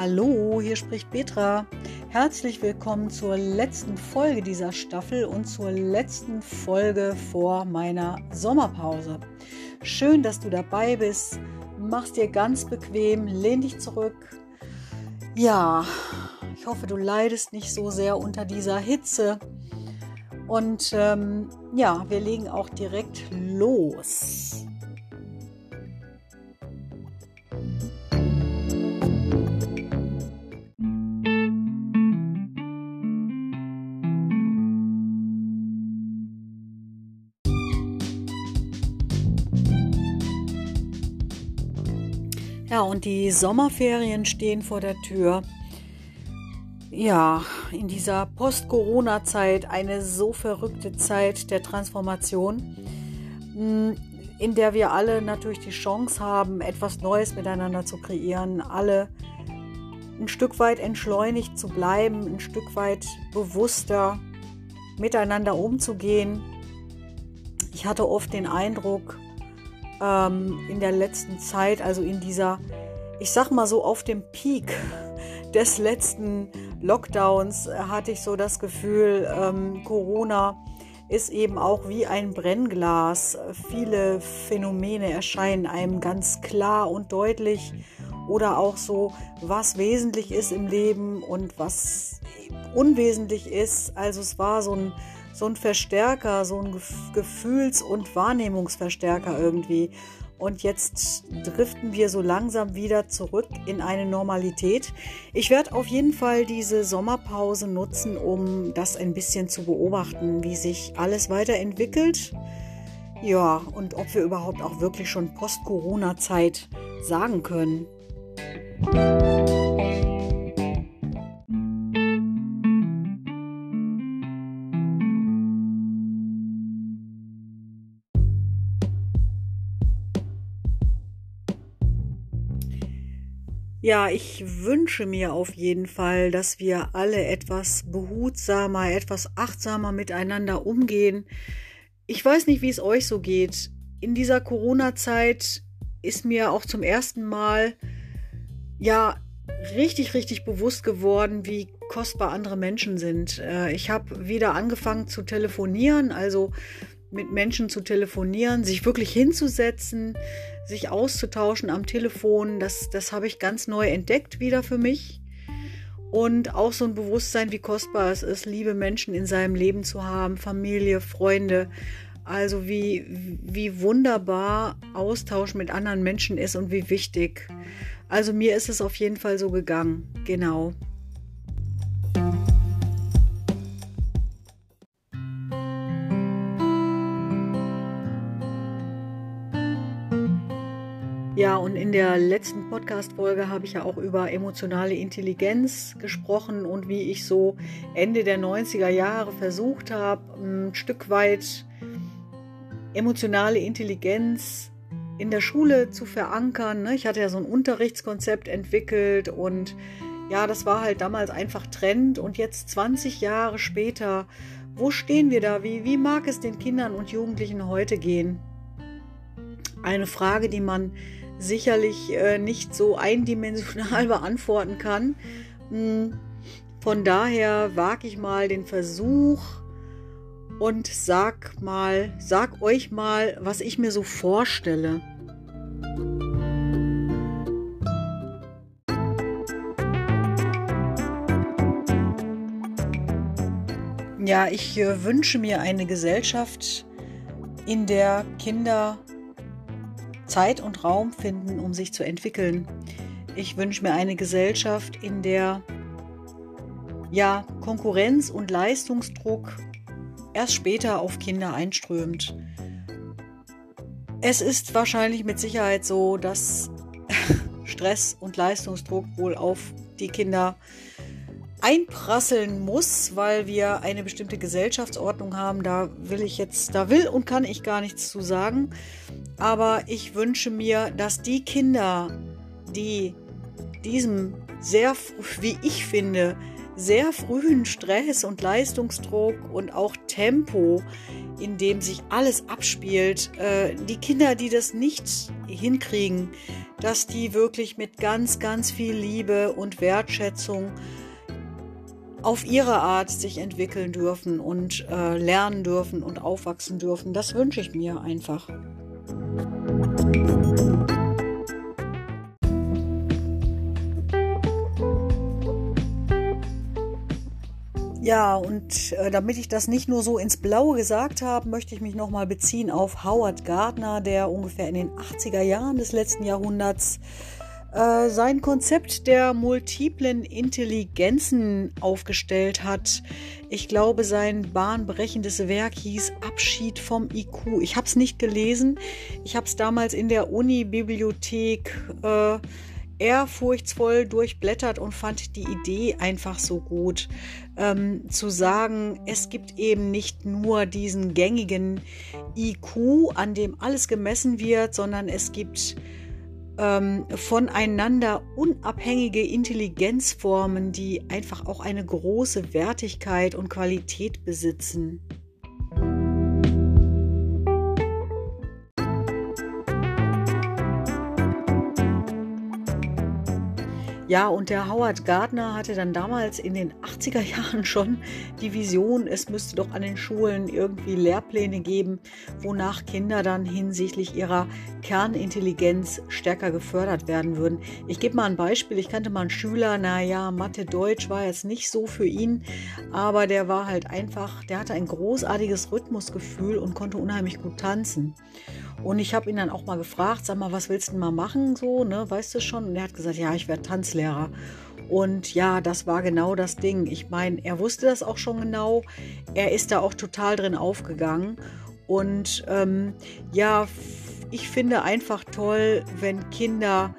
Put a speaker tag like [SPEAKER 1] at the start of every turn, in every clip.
[SPEAKER 1] Hallo, hier spricht Petra. Herzlich willkommen zur letzten Folge dieser Staffel und zur letzten Folge vor meiner Sommerpause. Schön, dass du dabei bist. Mach's dir ganz bequem, lehn dich zurück. Ja, ich hoffe, du leidest nicht so sehr unter dieser Hitze. Und ähm, ja, wir legen auch direkt los. Und die Sommerferien stehen vor der Tür. Ja, in dieser Post-Corona-Zeit eine so verrückte Zeit der Transformation, hm, in der wir alle natürlich die Chance haben, etwas Neues miteinander zu kreieren, alle ein Stück weit entschleunigt zu bleiben, ein Stück weit bewusster miteinander umzugehen. Ich hatte oft den Eindruck, ähm, in der letzten Zeit, also in dieser, ich sag mal so auf dem Peak des letzten Lockdowns, hatte ich so das Gefühl, ähm, Corona ist eben auch wie ein Brennglas. Viele Phänomene erscheinen einem ganz klar und deutlich oder auch so, was wesentlich ist im Leben und was unwesentlich ist. Also es war so ein so ein Verstärker, so ein Gefühls- und Wahrnehmungsverstärker irgendwie. Und jetzt driften wir so langsam wieder zurück in eine Normalität. Ich werde auf jeden Fall diese Sommerpause nutzen, um das ein bisschen zu beobachten, wie sich alles weiterentwickelt. Ja, und ob wir überhaupt auch wirklich schon Post-Corona-Zeit sagen können. Ja, ich wünsche mir auf jeden Fall, dass wir alle etwas behutsamer, etwas achtsamer miteinander umgehen. Ich weiß nicht, wie es euch so geht. In dieser Corona-Zeit ist mir auch zum ersten Mal ja richtig, richtig bewusst geworden, wie kostbar andere Menschen sind. Äh, ich habe wieder angefangen zu telefonieren, also mit Menschen zu telefonieren, sich wirklich hinzusetzen, sich auszutauschen am Telefon, das, das habe ich ganz neu entdeckt wieder für mich. Und auch so ein Bewusstsein, wie kostbar es ist, liebe Menschen in seinem Leben zu haben, Familie, Freunde. Also wie, wie wunderbar Austausch mit anderen Menschen ist und wie wichtig. Also mir ist es auf jeden Fall so gegangen. Genau. Ja, und in der letzten Podcast-Folge habe ich ja auch über emotionale Intelligenz gesprochen und wie ich so Ende der 90er Jahre versucht habe, ein Stück weit emotionale Intelligenz in der Schule zu verankern. Ne? Ich hatte ja so ein Unterrichtskonzept entwickelt und ja, das war halt damals einfach Trend und jetzt 20 Jahre später, wo stehen wir da? Wie, wie mag es den Kindern und Jugendlichen heute gehen? Eine Frage, die man sicherlich äh, nicht so eindimensional beantworten kann. Hm, von daher wage ich mal den Versuch und sag mal, sag euch mal, was ich mir so vorstelle. Ja, ich äh, wünsche mir eine Gesellschaft, in der Kinder Zeit und Raum finden, um sich zu entwickeln. Ich wünsche mir eine Gesellschaft, in der ja Konkurrenz und Leistungsdruck erst später auf Kinder einströmt. Es ist wahrscheinlich mit Sicherheit so, dass Stress und Leistungsdruck wohl auf die Kinder einprasseln muss, weil wir eine bestimmte Gesellschaftsordnung haben. Da will ich jetzt, da will und kann ich gar nichts zu sagen. Aber ich wünsche mir, dass die Kinder, die diesem sehr, wie ich finde, sehr frühen Stress und Leistungsdruck und auch Tempo in dem sich alles abspielt. Äh, die Kinder, die das nicht hinkriegen, dass die wirklich mit ganz, ganz viel Liebe und Wertschätzung auf ihre Art sich entwickeln dürfen und äh, lernen dürfen und aufwachsen dürfen. Das wünsche ich mir einfach. Ja, und äh, damit ich das nicht nur so ins Blaue gesagt habe, möchte ich mich nochmal beziehen auf Howard Gardner, der ungefähr in den 80er Jahren des letzten Jahrhunderts äh, sein Konzept der multiplen Intelligenzen aufgestellt hat. Ich glaube, sein bahnbrechendes Werk hieß Abschied vom IQ. Ich habe es nicht gelesen. Ich habe es damals in der Uni-Bibliothek äh, ehrfurchtsvoll durchblättert und fand die Idee einfach so gut, ähm, zu sagen, es gibt eben nicht nur diesen gängigen IQ, an dem alles gemessen wird, sondern es gibt ähm, voneinander unabhängige Intelligenzformen, die einfach auch eine große Wertigkeit und Qualität besitzen. Ja, und der Howard Gardner hatte dann damals in den 80er Jahren schon die Vision, es müsste doch an den Schulen irgendwie Lehrpläne geben, wonach Kinder dann hinsichtlich ihrer Kernintelligenz stärker gefördert werden würden. Ich gebe mal ein Beispiel. Ich kannte mal einen Schüler, naja, Mathe, Deutsch war jetzt nicht so für ihn, aber der war halt einfach, der hatte ein großartiges Rhythmusgefühl und konnte unheimlich gut tanzen. Und ich habe ihn dann auch mal gefragt, sag mal, was willst du denn mal machen, so, ne, weißt du schon? Und er hat gesagt, ja, ich werde Tanzlehrer. Und ja, das war genau das Ding. Ich meine, er wusste das auch schon genau. Er ist da auch total drin aufgegangen. Und ähm, ja, ich finde einfach toll, wenn Kinder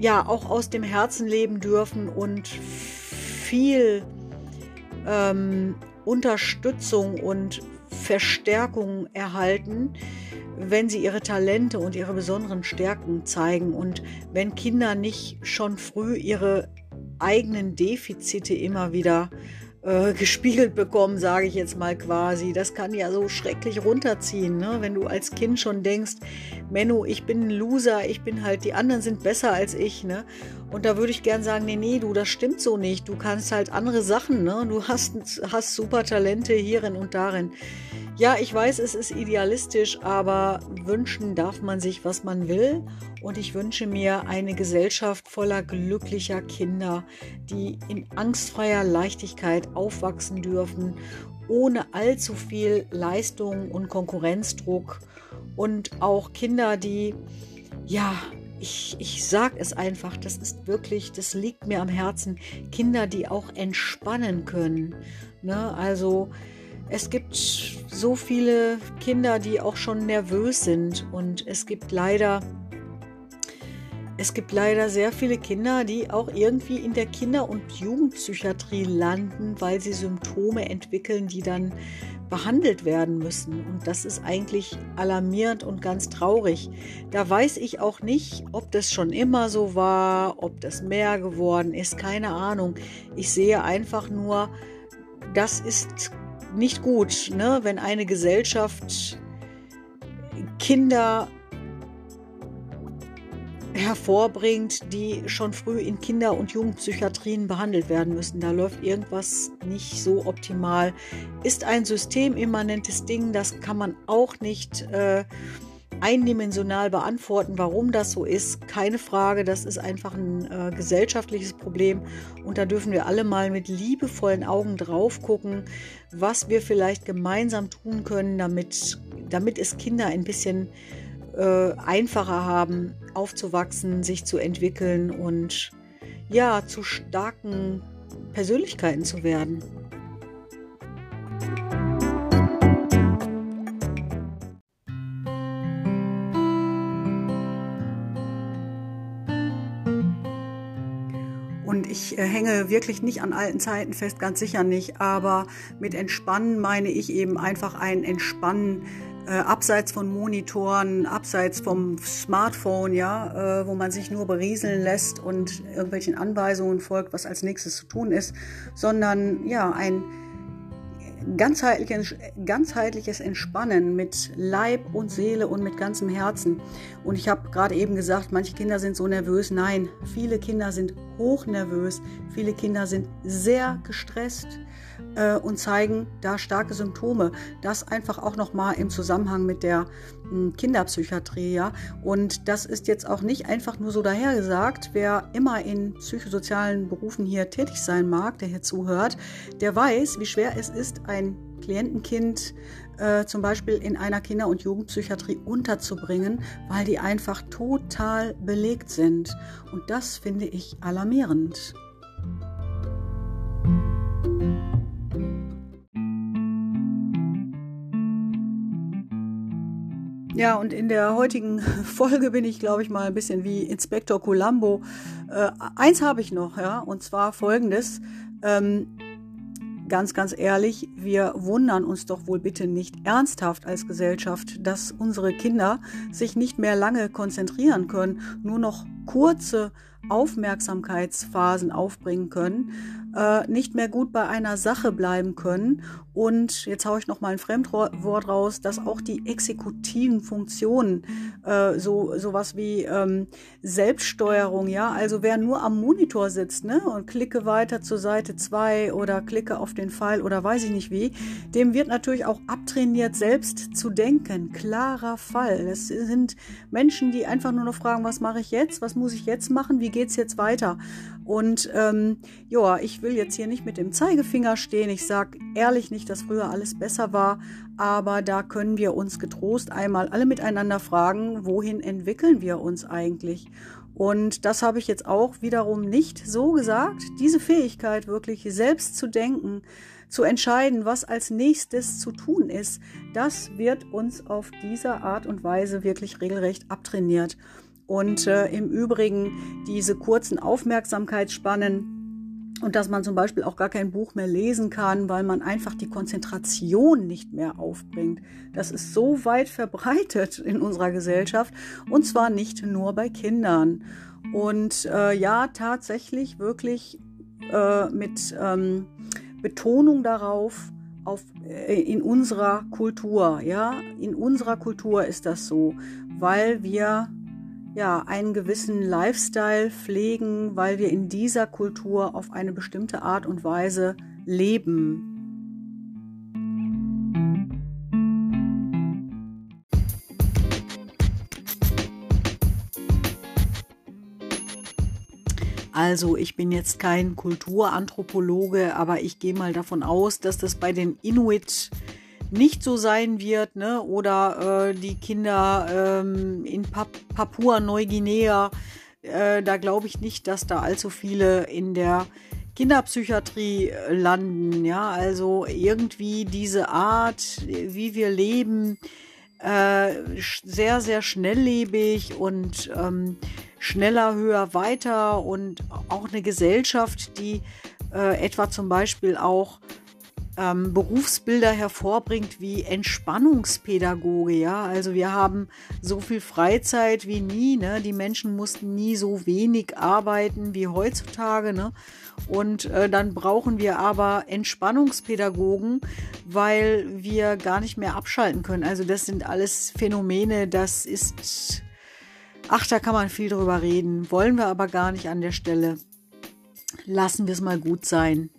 [SPEAKER 1] ja auch aus dem Herzen leben dürfen und viel ähm, Unterstützung und Verstärkung erhalten, wenn sie ihre Talente und ihre besonderen Stärken zeigen. Und wenn Kinder nicht schon früh ihre eigenen Defizite immer wieder äh, gespiegelt bekommen, sage ich jetzt mal quasi. Das kann ja so schrecklich runterziehen, ne? wenn du als Kind schon denkst, Menno, ich bin ein Loser, ich bin halt, die anderen sind besser als ich. Ne? Und da würde ich gern sagen, nee, nee, du, das stimmt so nicht. Du kannst halt andere Sachen, ne? du hast, hast super Talente hierin und darin. Ja, ich weiß, es ist idealistisch, aber wünschen darf man sich, was man will. Und ich wünsche mir eine Gesellschaft voller glücklicher Kinder, die in angstfreier Leichtigkeit aufwachsen dürfen, ohne allzu viel Leistung und Konkurrenzdruck. Und auch Kinder, die, ja, ich, ich sage es einfach, das ist wirklich, das liegt mir am Herzen, Kinder, die auch entspannen können. Ne? Also, es gibt so viele Kinder, die auch schon nervös sind und es gibt leider es gibt leider sehr viele Kinder, die auch irgendwie in der Kinder- und Jugendpsychiatrie landen, weil sie Symptome entwickeln, die dann behandelt werden müssen. Und das ist eigentlich alarmierend und ganz traurig. Da weiß ich auch nicht, ob das schon immer so war, ob das mehr geworden ist, keine Ahnung. Ich sehe einfach nur, das ist nicht gut, ne? wenn eine Gesellschaft Kinder hervorbringt, die schon früh in Kinder- und Jugendpsychiatrien behandelt werden müssen. Da läuft irgendwas nicht so optimal. Ist ein systemimmanentes Ding, das kann man auch nicht äh, eindimensional beantworten, warum das so ist. Keine Frage, das ist einfach ein äh, gesellschaftliches Problem und da dürfen wir alle mal mit liebevollen Augen drauf gucken, was wir vielleicht gemeinsam tun können, damit, damit es Kinder ein bisschen äh, einfacher haben, aufzuwachsen, sich zu entwickeln und ja, zu starken Persönlichkeiten zu werden. Ich äh, hänge wirklich nicht an alten Zeiten fest, ganz sicher nicht. Aber mit Entspannen meine ich eben einfach ein Entspannen äh, abseits von Monitoren, abseits vom Smartphone, ja, äh, wo man sich nur berieseln lässt und irgendwelchen Anweisungen folgt, was als nächstes zu tun ist, sondern ja, ein ganzheitliches, Entspannen mit Leib und Seele und mit ganzem Herzen. Und ich habe gerade eben gesagt, manche Kinder sind so nervös. Nein, viele Kinder sind hochnervös. Viele Kinder sind sehr gestresst äh, und zeigen da starke Symptome. Das einfach auch nochmal im Zusammenhang mit der hm, Kinderpsychiatrie. Ja? Und das ist jetzt auch nicht einfach nur so dahergesagt. Wer immer in psychosozialen Berufen hier tätig sein mag, der hier zuhört, der weiß, wie schwer es ist, ein Klientenkind äh, zum Beispiel in einer Kinder- und Jugendpsychiatrie unterzubringen, weil die einfach total belegt sind. Und das finde ich alarmierend. Ja, und in der heutigen Folge bin ich, glaube ich, mal ein bisschen wie Inspektor Columbo. Äh, eins habe ich noch, ja, und zwar folgendes. Ähm, ganz, ganz ehrlich, wir wundern uns doch wohl bitte nicht ernsthaft als Gesellschaft, dass unsere Kinder sich nicht mehr lange konzentrieren können, nur noch kurze Aufmerksamkeitsphasen aufbringen können, äh, nicht mehr gut bei einer Sache bleiben können und jetzt haue ich noch mal ein Fremdwort raus, dass auch die exekutiven Funktionen, äh, so sowas wie ähm, Selbststeuerung, ja, also wer nur am Monitor sitzt, ne, und klicke weiter zur Seite 2 oder klicke auf den Pfeil oder weiß ich nicht wie, dem wird natürlich auch abtrainiert, selbst zu denken. Klarer Fall. Es sind Menschen, die einfach nur noch fragen, was mache ich jetzt, was muss ich jetzt machen, wie geht's jetzt weiter? Und ähm, ja, ich will jetzt hier nicht mit dem Zeigefinger stehen. Ich sage ehrlich nicht, dass früher alles besser war, aber da können wir uns getrost einmal alle miteinander fragen, wohin entwickeln wir uns eigentlich? Und das habe ich jetzt auch wiederum nicht so gesagt. Diese Fähigkeit, wirklich selbst zu denken, zu entscheiden, was als nächstes zu tun ist, das wird uns auf diese Art und Weise wirklich regelrecht abtrainiert. Und äh, im Übrigen diese kurzen Aufmerksamkeitsspannen, und dass man zum Beispiel auch gar kein Buch mehr lesen kann, weil man einfach die Konzentration nicht mehr aufbringt. Das ist so weit verbreitet in unserer Gesellschaft und zwar nicht nur bei Kindern. Und äh, ja, tatsächlich wirklich äh, mit ähm, Betonung darauf, auf, äh, in unserer Kultur, ja, in unserer Kultur ist das so, weil wir ja, einen gewissen Lifestyle pflegen, weil wir in dieser Kultur auf eine bestimmte Art und Weise leben. Also ich bin jetzt kein Kulturanthropologe, aber ich gehe mal davon aus, dass das bei den Inuit nicht so sein wird, ne? Oder äh, die Kinder ähm, in Pap Papua-Neuguinea, äh, da glaube ich nicht, dass da allzu viele in der Kinderpsychiatrie äh, landen. Ja, also irgendwie diese Art, wie wir leben, äh, sehr, sehr schnelllebig und ähm, schneller, höher, weiter und auch eine Gesellschaft, die äh, etwa zum Beispiel auch ähm, Berufsbilder hervorbringt wie Entspannungspädagoge. Ja, also wir haben so viel Freizeit wie nie. Ne? Die Menschen mussten nie so wenig arbeiten wie heutzutage. Ne? Und äh, dann brauchen wir aber Entspannungspädagogen, weil wir gar nicht mehr abschalten können. Also das sind alles Phänomene, das ist, ach, da kann man viel drüber reden. Wollen wir aber gar nicht an der Stelle. Lassen wir es mal gut sein.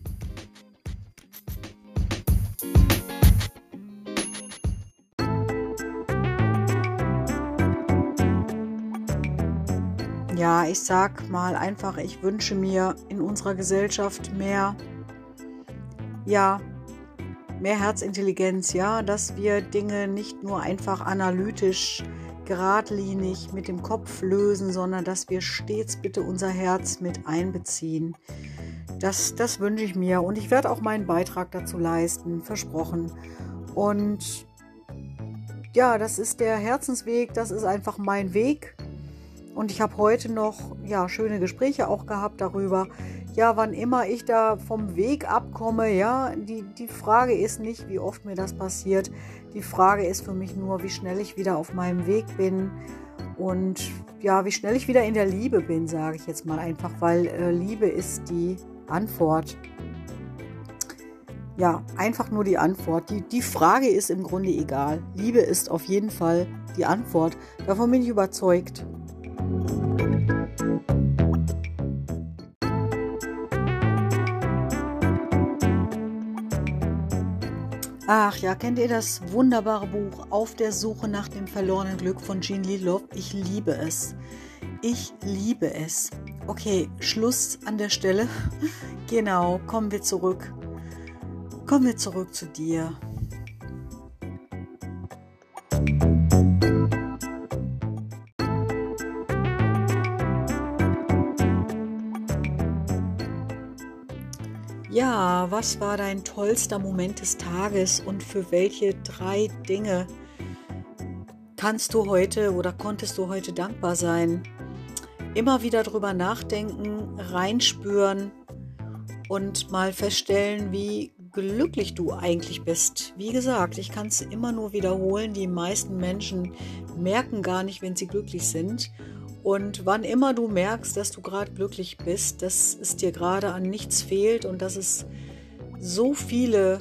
[SPEAKER 1] Ich sag mal einfach, ich wünsche mir in unserer Gesellschaft mehr, ja, mehr Herzintelligenz, ja, dass wir Dinge nicht nur einfach analytisch, geradlinig mit dem Kopf lösen, sondern dass wir stets bitte unser Herz mit einbeziehen. Das, das wünsche ich mir und ich werde auch meinen Beitrag dazu leisten, versprochen. Und ja, das ist der Herzensweg, das ist einfach mein Weg. Und ich habe heute noch ja, schöne Gespräche auch gehabt darüber. Ja, wann immer ich da vom Weg abkomme, ja, die, die Frage ist nicht, wie oft mir das passiert. Die Frage ist für mich nur, wie schnell ich wieder auf meinem Weg bin und ja, wie schnell ich wieder in der Liebe bin, sage ich jetzt mal einfach, weil äh, Liebe ist die Antwort. ja, einfach nur die Antwort. Die, die Frage ist im Grunde egal. Liebe ist auf jeden Fall die Antwort. Davon bin ich überzeugt. Ach ja, kennt ihr das wunderbare Buch Auf der Suche nach dem verlorenen Glück von Jean Lilov? Ich liebe es. Ich liebe es. Okay, Schluss an der Stelle. genau, kommen wir zurück. Kommen wir zurück zu dir. Was war dein tollster Moment des Tages und für welche drei Dinge kannst du heute oder konntest du heute dankbar sein? Immer wieder drüber nachdenken, reinspüren und mal feststellen, wie glücklich du eigentlich bist. Wie gesagt, ich kann es immer nur wiederholen, die meisten Menschen merken gar nicht, wenn sie glücklich sind und wann immer du merkst, dass du gerade glücklich bist, dass es dir gerade an nichts fehlt und dass es so viele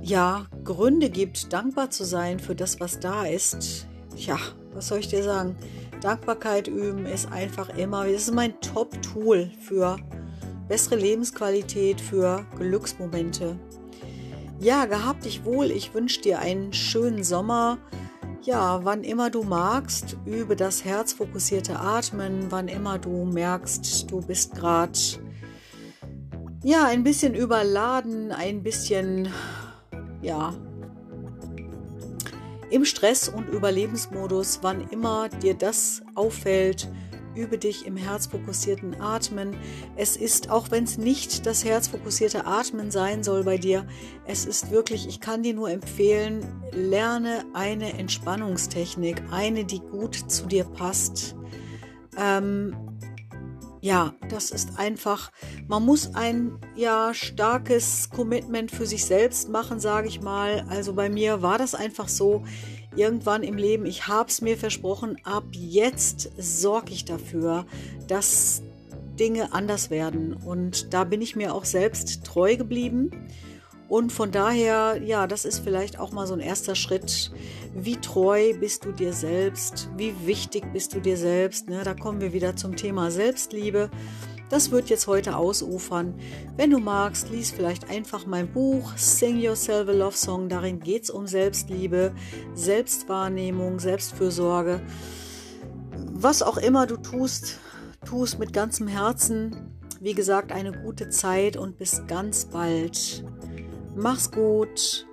[SPEAKER 1] ja, Gründe gibt, dankbar zu sein für das, was da ist. Ja, was soll ich dir sagen? Dankbarkeit üben ist einfach immer, das ist mein Top-Tool für bessere Lebensqualität, für Glücksmomente. Ja, gehabt dich wohl. Ich wünsche dir einen schönen Sommer. Ja, wann immer du magst, übe das herzfokussierte Atmen, wann immer du merkst, du bist gerade ja, ein bisschen überladen, ein bisschen ja, im Stress und Überlebensmodus, wann immer dir das auffällt, übe dich im herzfokussierten Atmen. Es ist, auch wenn es nicht das herzfokussierte Atmen sein soll bei dir, es ist wirklich, ich kann dir nur empfehlen, lerne eine Entspannungstechnik, eine, die gut zu dir passt. Ähm, ja, das ist einfach, man muss ein ja starkes Commitment für sich selbst machen, sage ich mal. Also bei mir war das einfach so, irgendwann im Leben, ich habe es mir versprochen, ab jetzt sorge ich dafür, dass Dinge anders werden. Und da bin ich mir auch selbst treu geblieben. Und von daher, ja, das ist vielleicht auch mal so ein erster Schritt. Wie treu bist du dir selbst? Wie wichtig bist du dir selbst? Ne, da kommen wir wieder zum Thema Selbstliebe. Das wird jetzt heute ausufern. Wenn du magst, lies vielleicht einfach mein Buch Sing Yourself a Love Song. Darin geht es um Selbstliebe, Selbstwahrnehmung, Selbstfürsorge. Was auch immer du tust, tu es mit ganzem Herzen. Wie gesagt, eine gute Zeit und bis ganz bald. Mach's gut.